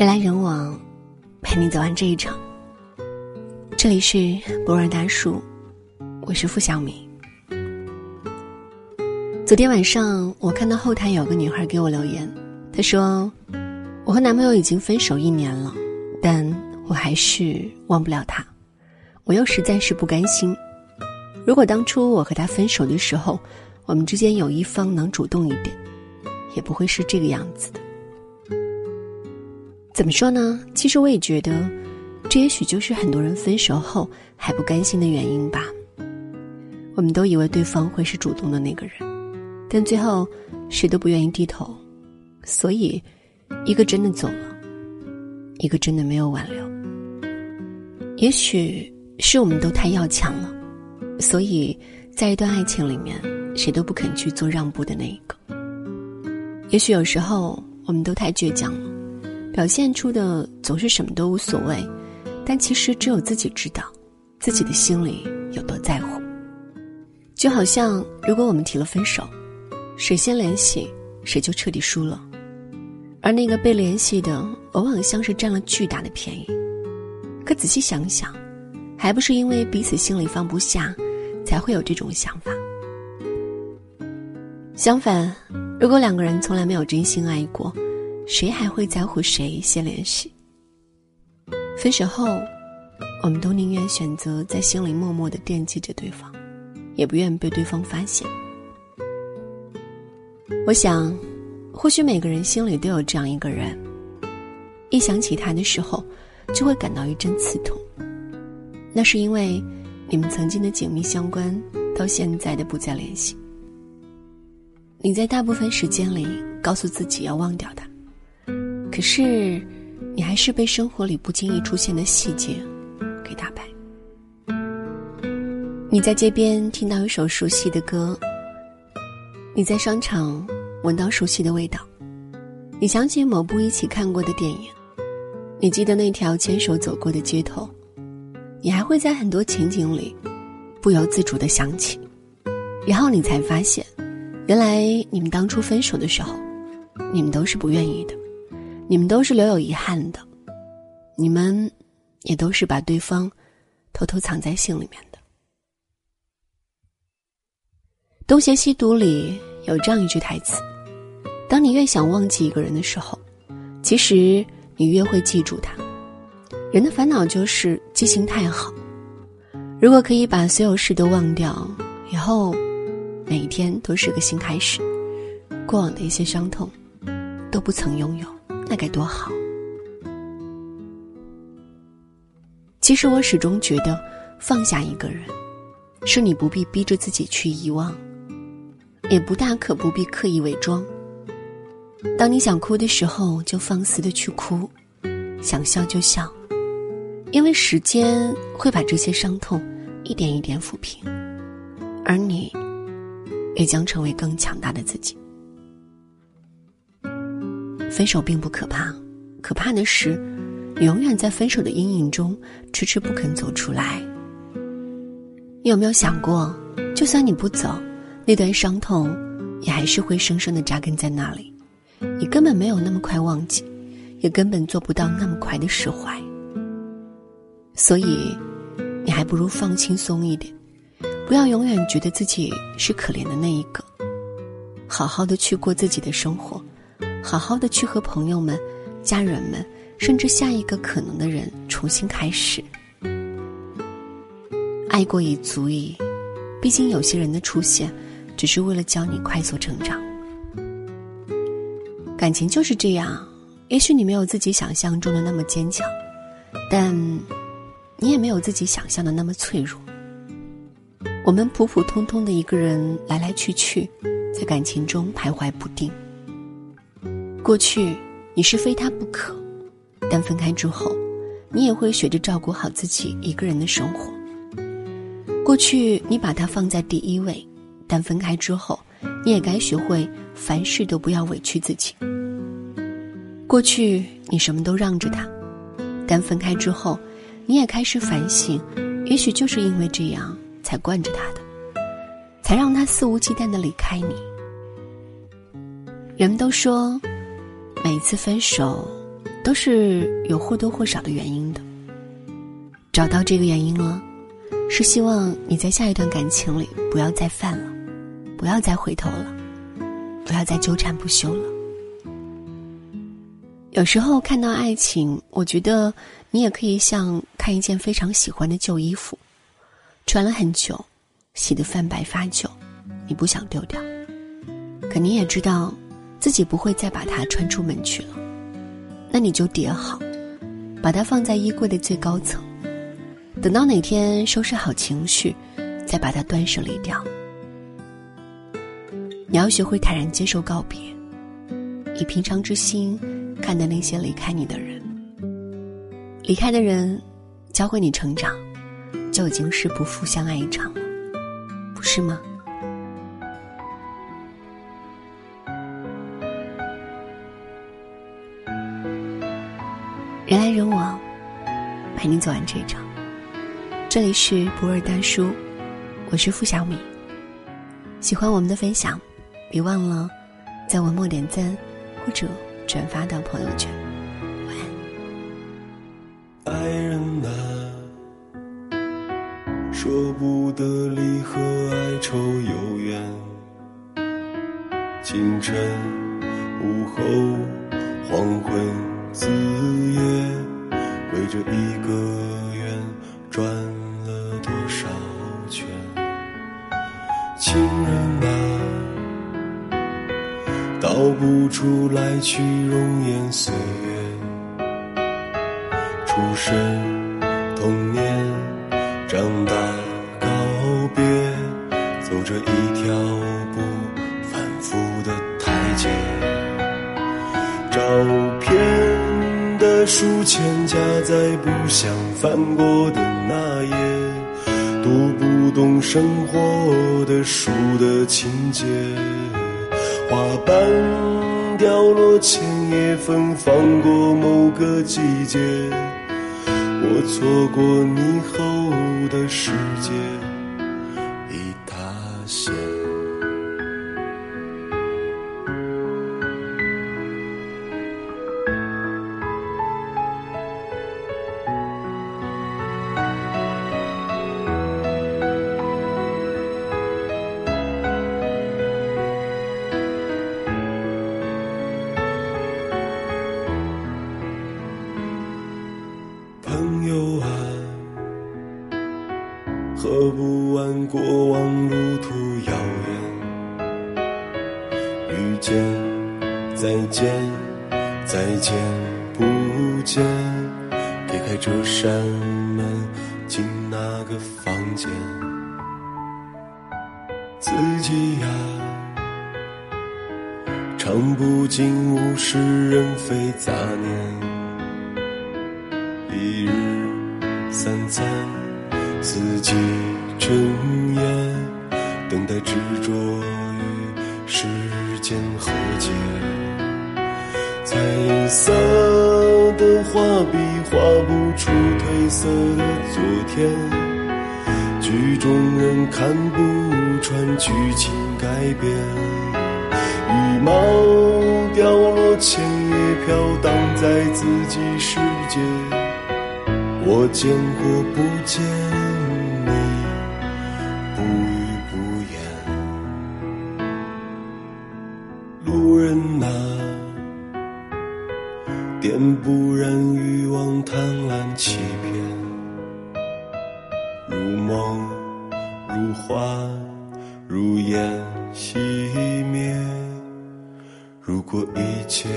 人来人往，陪你走完这一场。这里是博尔大叔，我是付小米。昨天晚上，我看到后台有个女孩给我留言，她说：“我和男朋友已经分手一年了，但我还是忘不了他，我又实在是不甘心。如果当初我和他分手的时候，我们之间有一方能主动一点，也不会是这个样子的。”怎么说呢？其实我也觉得，这也许就是很多人分手后还不甘心的原因吧。我们都以为对方会是主动的那个人，但最后谁都不愿意低头，所以一个真的走了，一个真的没有挽留。也许是我们都太要强了，所以在一段爱情里面，谁都不肯去做让步的那一个。也许有时候我们都太倔强了。表现出的总是什么都无所谓，但其实只有自己知道，自己的心里有多在乎。就好像如果我们提了分手，谁先联系，谁就彻底输了，而那个被联系的，往往像是占了巨大的便宜。可仔细想想，还不是因为彼此心里放不下，才会有这种想法。相反，如果两个人从来没有真心爱过，谁还会在乎谁先联系？分手后，我们都宁愿选择在心里默默的惦记着对方，也不愿被对方发现。我想，或许每个人心里都有这样一个人，一想起他的时候，就会感到一阵刺痛。那是因为你们曾经的紧密相关，到现在的不再联系。你在大部分时间里告诉自己要忘掉他。可是，你还是被生活里不经意出现的细节给打败。你在街边听到一首熟悉的歌，你在商场闻到熟悉的味道，你想起某部一起看过的电影，你记得那条牵手走过的街头，你还会在很多情景里不由自主的想起，然后你才发现，原来你们当初分手的时候，你们都是不愿意的。你们都是留有遗憾的，你们也都是把对方偷偷藏在心里面的。《东邪西毒》里有这样一句台词：“当你越想忘记一个人的时候，其实你越会记住他。人的烦恼就是记性太好。如果可以把所有事都忘掉，以后每一天都是个新开始，过往的一些伤痛都不曾拥有。”那该多好！其实我始终觉得，放下一个人，是你不必逼着自己去遗忘，也不大可不必刻意伪装。当你想哭的时候，就放肆的去哭；想笑就笑，因为时间会把这些伤痛一点一点抚平，而你，也将成为更强大的自己。分手并不可怕，可怕的是，你永远在分手的阴影中迟迟不肯走出来。你有没有想过，就算你不走，那段伤痛也还是会深深的扎根在那里，你根本没有那么快忘记，也根本做不到那么快的释怀。所以，你还不如放轻松一点，不要永远觉得自己是可怜的那一个，好好的去过自己的生活。好好的去和朋友们、家人们，甚至下一个可能的人重新开始。爱过已足矣，毕竟有些人的出现，只是为了教你快速成长。感情就是这样，也许你没有自己想象中的那么坚强，但你也没有自己想象的那么脆弱。我们普普通通的一个人，来来去去，在感情中徘徊不定。过去你是非他不可，但分开之后，你也会学着照顾好自己一个人的生活。过去你把他放在第一位，但分开之后，你也该学会凡事都不要委屈自己。过去你什么都让着他，但分开之后，你也开始反省，也许就是因为这样才惯着他的，才让他肆无忌惮的离开你。人们都说。每次分手，都是有或多或少的原因的。找到这个原因了，是希望你在下一段感情里不要再犯了，不要再回头了，不要再纠缠不休了。有时候看到爱情，我觉得你也可以像看一件非常喜欢的旧衣服，穿了很久，洗得泛白发旧，你不想丢掉，可你也知道，自己不会再把它穿出门去了，那你就叠好，把它放在衣柜的最高层，等到哪天收拾好情绪，再把它断舍离掉。你要学会坦然接受告别，以平常之心。看待那些离开你的人，离开的人，教会你成长，就已经是不负相爱一场了，不是吗？人来人往，陪你走完这一场。这里是不二大叔，我是付小米。喜欢我们的分享，别忘了在文末点赞或者。转发到朋友圈。晚安爱人啊，说不得离合，哀愁悠远。清晨、午后、黄昏、子夜，围着一个圆转了多少圈？情人啊。道不出来去容颜岁月，出生、童年、长大、告别，走着一条书签夹在不想翻过的那页，读不懂生活的书的情节。花瓣掉落前，也芬芳过某个季节。我错过你后的世界，已塌陷。遇见再见再见不见，推开这扇门进那个房间，自己呀唱不尽物是人非杂念，一日三餐。四季睁眼，等待执着与时间和解。彩色的画笔画不出褪色的昨天，剧中人看不穿剧情改变。羽毛掉落前也飘荡在自己世界，我见过不见。不染欲望，贪婪欺骗，如梦如幻，如烟熄灭。如果一切。